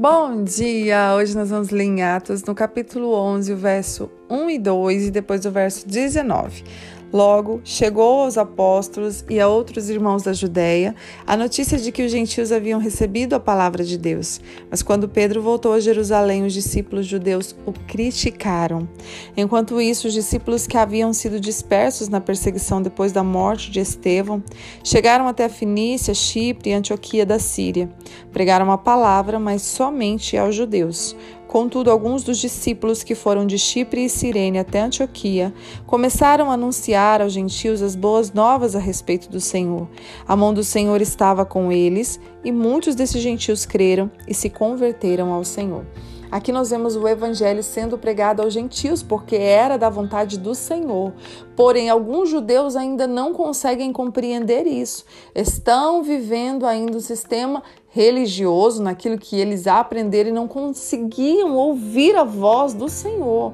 Bom dia! Hoje nós vamos ler em Atos, no capítulo 11, o verso 1 e 2 e depois o verso 19. Logo, chegou aos apóstolos e a outros irmãos da Judéia a notícia de que os gentios haviam recebido a palavra de Deus. Mas quando Pedro voltou a Jerusalém, os discípulos judeus o criticaram. Enquanto isso, os discípulos que haviam sido dispersos na perseguição depois da morte de Estevão chegaram até a Finícia, Chipre e Antioquia da Síria. Pregaram a palavra, mas somente aos judeus. Contudo, alguns dos discípulos que foram de Chipre e Cirene até Antioquia começaram a anunciar aos gentios as boas novas a respeito do Senhor. A mão do Senhor estava com eles e muitos desses gentios creram e se converteram ao Senhor. Aqui nós vemos o evangelho sendo pregado aos gentios, porque era da vontade do Senhor. Porém, alguns judeus ainda não conseguem compreender isso. Estão vivendo ainda o um sistema religioso, naquilo que eles aprenderam e não conseguiam ouvir a voz do Senhor.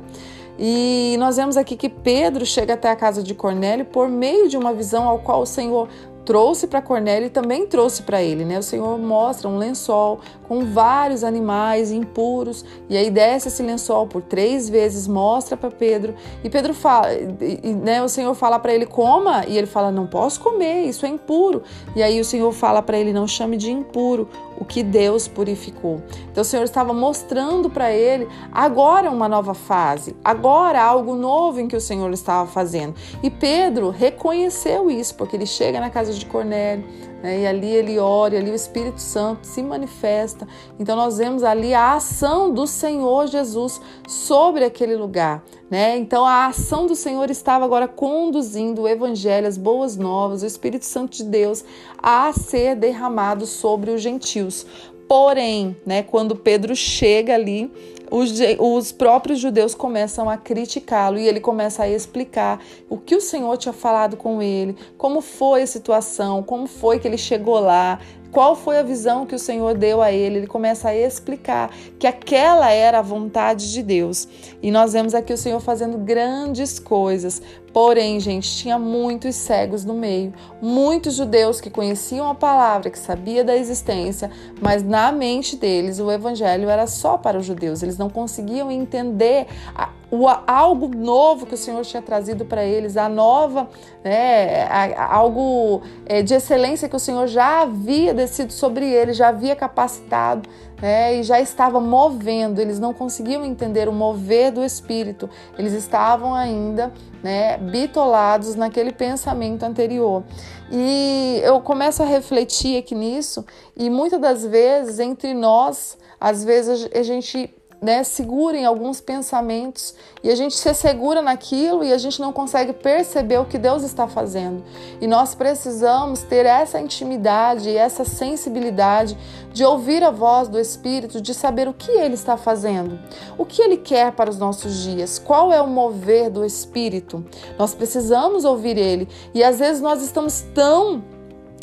E nós vemos aqui que Pedro chega até a casa de Cornélio por meio de uma visão ao qual o Senhor trouxe para Cornélio e também trouxe para ele, né? O Senhor mostra um lençol com vários animais impuros e aí desce esse lençol por três vezes, mostra para Pedro e Pedro fala, e, né? O Senhor fala para ele coma e ele fala não posso comer, isso é impuro. E aí o Senhor fala para ele não chame de impuro o que Deus purificou. Então o Senhor estava mostrando para ele agora uma nova fase, agora algo novo em que o Senhor estava fazendo. E Pedro reconheceu isso porque ele chega na casa de Cornélio, né, e ali ele ora, e ali o Espírito Santo se manifesta. Então nós vemos ali a ação do Senhor Jesus sobre aquele lugar. Né? Então a ação do Senhor estava agora conduzindo o Evangelho, as boas novas, o Espírito Santo de Deus a ser derramado sobre os gentios. Porém, né, quando Pedro chega ali, os, os próprios judeus começam a criticá-lo e ele começa a explicar o que o Senhor tinha falado com ele, como foi a situação, como foi que ele chegou lá, qual foi a visão que o Senhor deu a ele. Ele começa a explicar que aquela era a vontade de Deus. E nós vemos aqui o Senhor fazendo grandes coisas. Porém, gente, tinha muitos cegos no meio, muitos judeus que conheciam a palavra, que sabia da existência, mas na mente deles o evangelho era só para os judeus. Eles não conseguiam entender a, o, algo novo que o Senhor tinha trazido para eles, a nova, né, a, a, algo é, de excelência que o Senhor já havia descido sobre eles, já havia capacitado né, e já estava movendo. Eles não conseguiam entender o mover do Espírito, eles estavam ainda né, bitolados naquele pensamento anterior. E eu começo a refletir aqui nisso, e muitas das vezes entre nós, às vezes a gente né, segura em alguns pensamentos e a gente se segura naquilo e a gente não consegue perceber o que Deus está fazendo. E nós precisamos ter essa intimidade e essa sensibilidade de ouvir a voz do Espírito, de saber o que ele está fazendo, o que ele quer para os nossos dias, qual é o mover do Espírito. Nós precisamos ouvir ele e às vezes nós estamos tão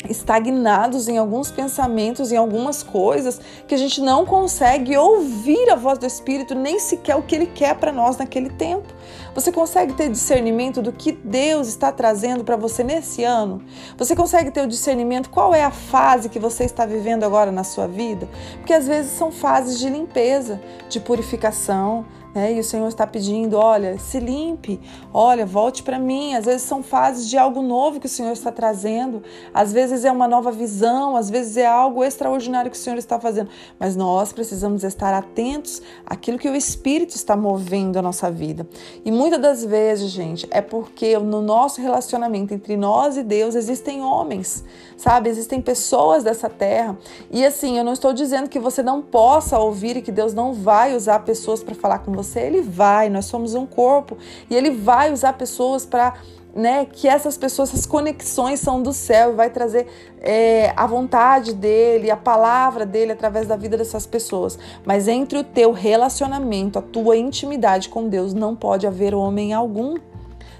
estagnados em alguns pensamentos, em algumas coisas, que a gente não consegue ouvir a voz do Espírito, nem sequer o que ele quer para nós naquele tempo. Você consegue ter discernimento do que Deus está trazendo para você nesse ano? Você consegue ter o discernimento qual é a fase que você está vivendo agora na sua vida? Porque às vezes são fases de limpeza, de purificação, né? E o Senhor está pedindo: olha, se limpe, olha, volte para mim. Às vezes são fases de algo novo que o Senhor está trazendo, às vezes é uma nova visão, às vezes é algo extraordinário que o Senhor está fazendo. Mas nós precisamos estar atentos àquilo que o Espírito está movendo a nossa vida. E muitas das vezes, gente, é porque no nosso relacionamento entre nós e Deus existem homens, sabe? Existem pessoas dessa terra. E assim, eu não estou dizendo que você não possa ouvir e que Deus não vai usar pessoas para falar com você você, ele vai, nós somos um corpo e ele vai usar pessoas para né, que essas pessoas, essas conexões são do céu vai trazer é, a vontade dele, a palavra dele através da vida dessas pessoas. Mas entre o teu relacionamento, a tua intimidade com Deus, não pode haver homem algum.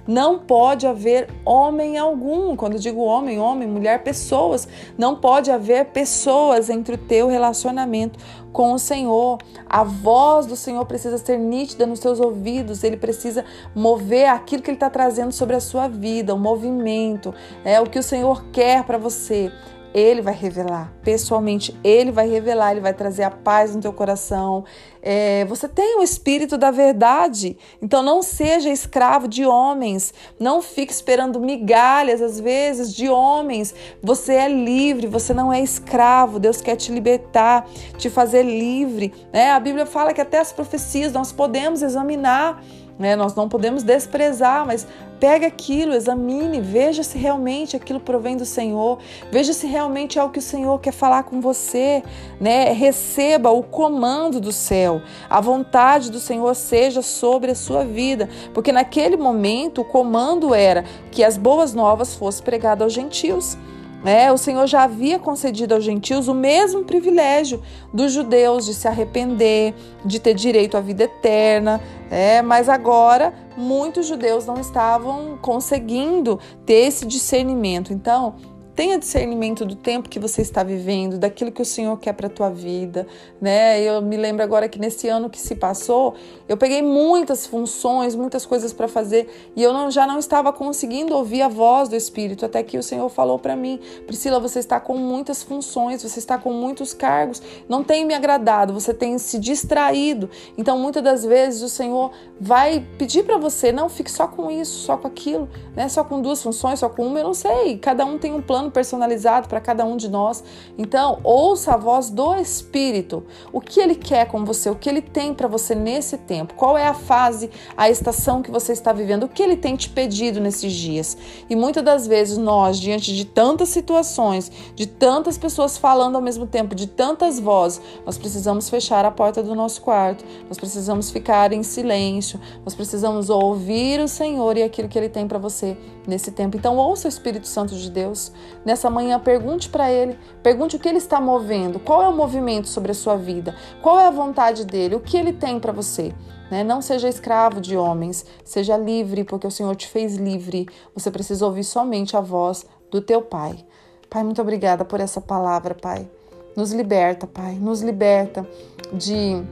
Não pode haver homem algum. Quando digo homem, homem, mulher, pessoas. Não pode haver pessoas entre o teu relacionamento com o Senhor. A voz do Senhor precisa ser nítida nos seus ouvidos. Ele precisa mover aquilo que Ele está trazendo sobre a sua vida, o movimento, é o que o Senhor quer para você Ele vai revelar. Pessoalmente, Ele vai revelar, Ele vai trazer a paz no teu coração. É, você tem o Espírito da verdade. Então não seja escravo de homens. Não fique esperando migalhas, às vezes, de homens. Você é livre, você não é escravo. Deus quer te libertar, te fazer livre. Né? A Bíblia fala que até as profecias nós podemos examinar. Né? Nós não podemos desprezar, mas pega aquilo, examine, veja se realmente aquilo provém do Senhor, veja se realmente é o que o Senhor quer falar com você, né? Receba o comando do céu, a vontade do Senhor seja sobre a sua vida, porque naquele momento o comando era que as boas novas fossem pregadas aos gentios. É, o Senhor já havia concedido aos gentios o mesmo privilégio dos judeus de se arrepender, de ter direito à vida eterna, é, mas agora muitos judeus não estavam conseguindo ter esse discernimento. Então, Tenha discernimento do tempo que você está vivendo, daquilo que o Senhor quer para a tua vida, né? Eu me lembro agora que nesse ano que se passou, eu peguei muitas funções, muitas coisas para fazer e eu não, já não estava conseguindo ouvir a voz do Espírito, até que o Senhor falou para mim: Priscila, você está com muitas funções, você está com muitos cargos, não tem me agradado, você tem se distraído. Então, muitas das vezes o Senhor vai pedir para você: não fique só com isso, só com aquilo, né? Só com duas funções, só com uma, eu não sei. Cada um tem um plano plano personalizado para cada um de nós. Então, ouça a voz do Espírito. O que ele quer com você, o que ele tem para você nesse tempo, qual é a fase, a estação que você está vivendo, o que ele tem te pedido nesses dias. E muitas das vezes nós, diante de tantas situações, de tantas pessoas falando ao mesmo tempo, de tantas vozes, nós precisamos fechar a porta do nosso quarto, nós precisamos ficar em silêncio, nós precisamos ouvir o Senhor e aquilo que ele tem para você nesse tempo. Então, ouça o Espírito Santo de Deus. Nessa manhã, pergunte para ele, pergunte o que ele está movendo, qual é o movimento sobre a sua vida, qual é a vontade dele, o que ele tem para você. Né? Não seja escravo de homens, seja livre, porque o Senhor te fez livre. Você precisa ouvir somente a voz do teu Pai. Pai, muito obrigada por essa palavra, Pai. Nos liberta, Pai, nos liberta de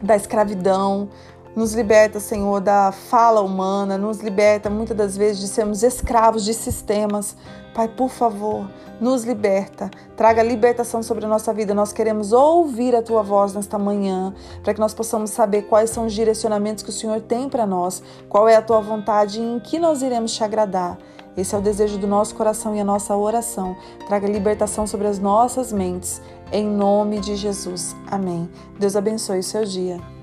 da escravidão, nos liberta, Senhor, da fala humana, nos liberta muitas das vezes de sermos escravos de sistemas. Pai, por favor, nos liberta, traga libertação sobre a nossa vida. Nós queremos ouvir a tua voz nesta manhã, para que nós possamos saber quais são os direcionamentos que o Senhor tem para nós, qual é a tua vontade e em que nós iremos te agradar. Esse é o desejo do nosso coração e a nossa oração. Traga libertação sobre as nossas mentes, em nome de Jesus. Amém. Deus abençoe o seu dia.